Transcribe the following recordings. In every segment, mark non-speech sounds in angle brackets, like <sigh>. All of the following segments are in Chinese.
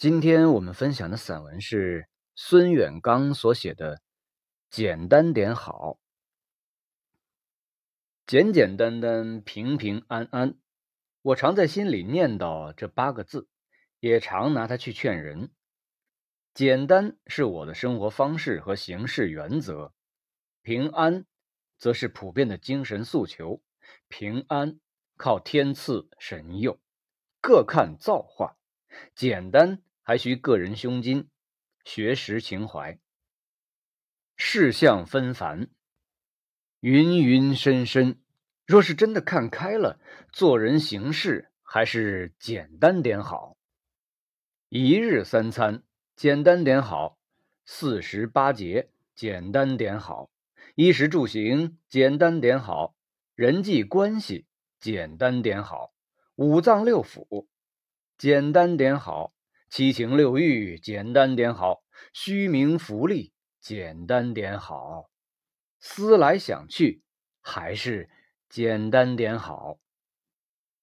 今天我们分享的散文是孙远刚所写的《简单点好》，简简单单，平平安安。我常在心里念叨这八个字，也常拿它去劝人。简单是我的生活方式和行事原则，平安则是普遍的精神诉求。平安靠天赐神佑，各看造化；简单还需个人胸襟、学识情怀。世相纷繁，云云深深。若是真的看开了，做人行事还是简单点好。一日三餐简单点好，四时八节简单点好，衣食住行简单点好，人际关系简单点好，五脏六腑简单点好，七情六欲简单点好，虚名浮利简单点好，思来想去还是。简单点好。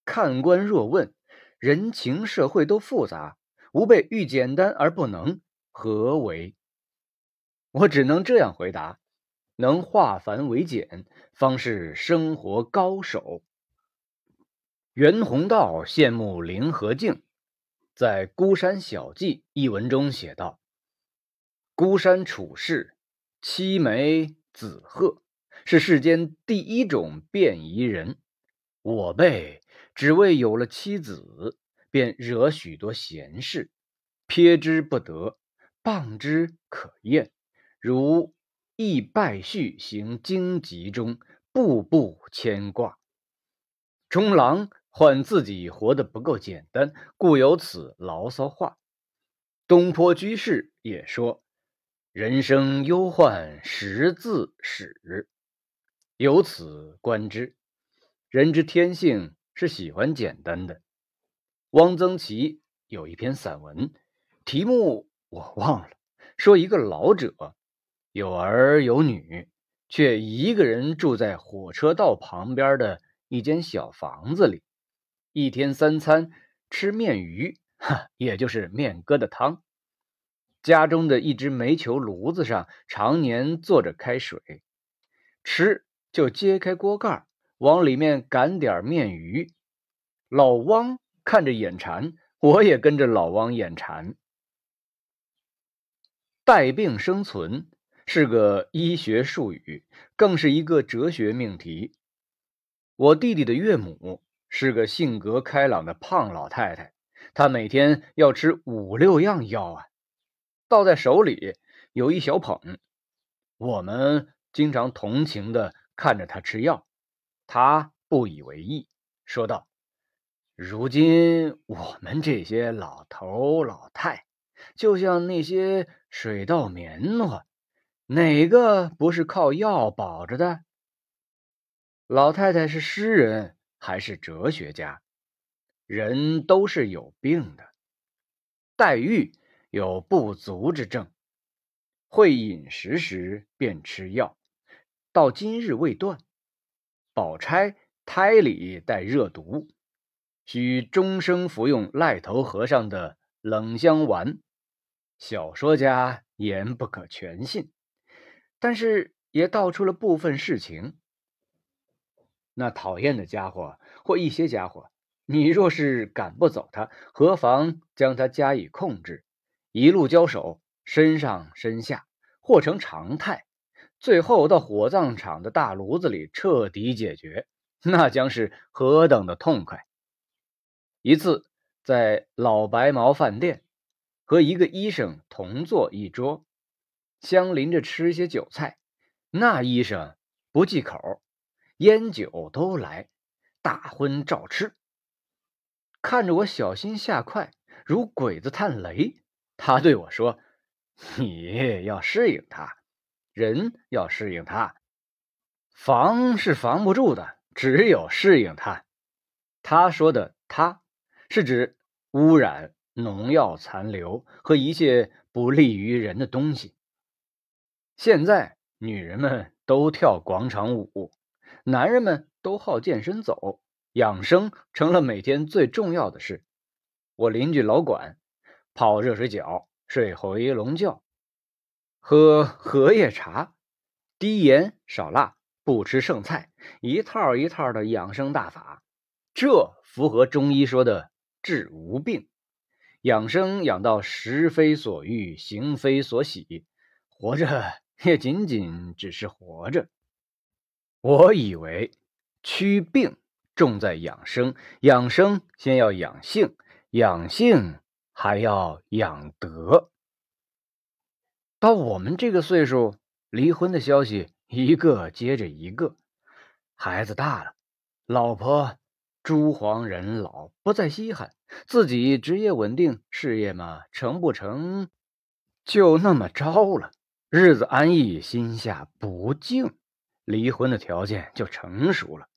看官若问，人情社会都复杂，吾辈欲简单而不能，何为？我只能这样回答：能化繁为简，方是生活高手。袁宏道羡慕林和靖，在《孤山小记》一文中写道：“孤山处士，七眉紫鹤。”是世间第一种便宜人，我辈只为有了妻子，便惹许多闲事，撇之不得，谤之可厌，如一败絮行荆棘中，步步牵挂。中郎唤自己活得不够简单，故有此牢骚话。东坡居士也说：“人生忧患识字始。”由此观之，人之天性是喜欢简单的。汪曾祺有一篇散文，题目我忘了，说一个老者有儿有女，却一个人住在火车道旁边的一间小房子里，一天三餐吃面鱼，哈，也就是面疙瘩汤。家中的一只煤球炉子上常年坐着开水，吃。就揭开锅盖，往里面赶点面鱼。老汪看着眼馋，我也跟着老汪眼馋。带病生存是个医学术语，更是一个哲学命题。我弟弟的岳母是个性格开朗的胖老太太，她每天要吃五六样药啊，倒在手里有一小捧。我们经常同情的。看着她吃药，他不以为意，说道：“如今我们这些老头老太，就像那些水稻棉花，哪个不是靠药保着的？”老太太是诗人还是哲学家？人都是有病的。黛玉有不足之症，会饮食时便吃药。到今日未断。宝钗胎里带热毒，需终生服用赖头和尚的冷香丸。小说家言不可全信，但是也道出了部分事情。那讨厌的家伙或一些家伙，你若是赶不走他，何妨将他加以控制，一路交手，身上身下，或成常态。最后到火葬场的大炉子里彻底解决，那将是何等的痛快！一次在老白毛饭店和一个医生同坐一桌，相邻着吃些酒菜，那医生不忌口，烟酒都来，大荤照吃。看着我小心下筷，如鬼子探雷，他对我说：“你要适应他。”人要适应他，防是防不住的，只有适应他。他说的“他”是指污染、农药残留和一切不利于人的东西。现在女人们都跳广场舞，男人们都好健身走，养生成了每天最重要的事。我邻居老管泡热水脚，睡回笼觉，喝荷叶茶，低盐少辣，不吃剩菜，一套一套的养生大法，这符合中医说的治无病。养生养到食非所欲，行非所喜，活着 <laughs> 也仅仅只是活着。我以为祛病重在养生，养生先要养性，养性还要养德。到我们这个岁数，离婚的消息一个接着一个，孩子大了，老婆。珠黄人老，不再稀罕。自己职业稳定，事业嘛成不成，就那么着了。日子安逸，心下不静，离婚的条件就成熟了。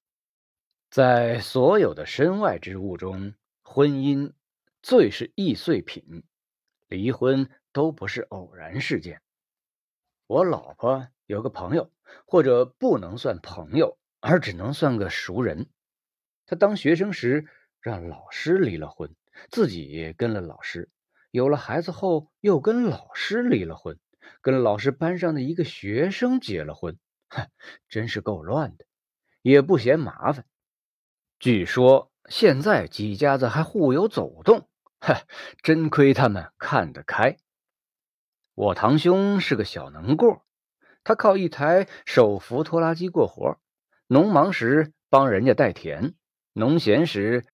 在所有的身外之物中，婚姻最是易碎品，离婚都不是偶然事件。我老婆有个朋友，或者不能算朋友，而只能算个熟人。他当学生时让老师离了婚，自己跟了老师，有了孩子后又跟老师离了婚，跟老师班上的一个学生结了婚，哼真是够乱的，也不嫌麻烦。据说现在几家子还互有走动，哼，真亏他们看得开。我堂兄是个小能过，他靠一台手扶拖拉机过活，农忙时帮人家带田。农闲时，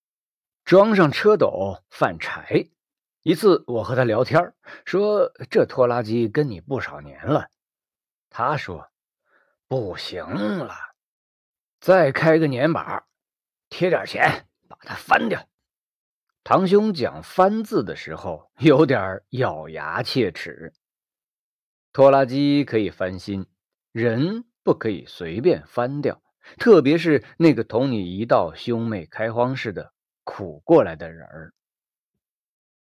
装上车斗贩柴。一次，我和他聊天，说：“这拖拉机跟你不少年了。”他说：“不行了，再开个年板，贴点钱把它翻掉。”堂兄讲“翻”字的时候，有点咬牙切齿。拖拉机可以翻新，人不可以随便翻掉。特别是那个同你一道兄妹开荒似的苦过来的人儿。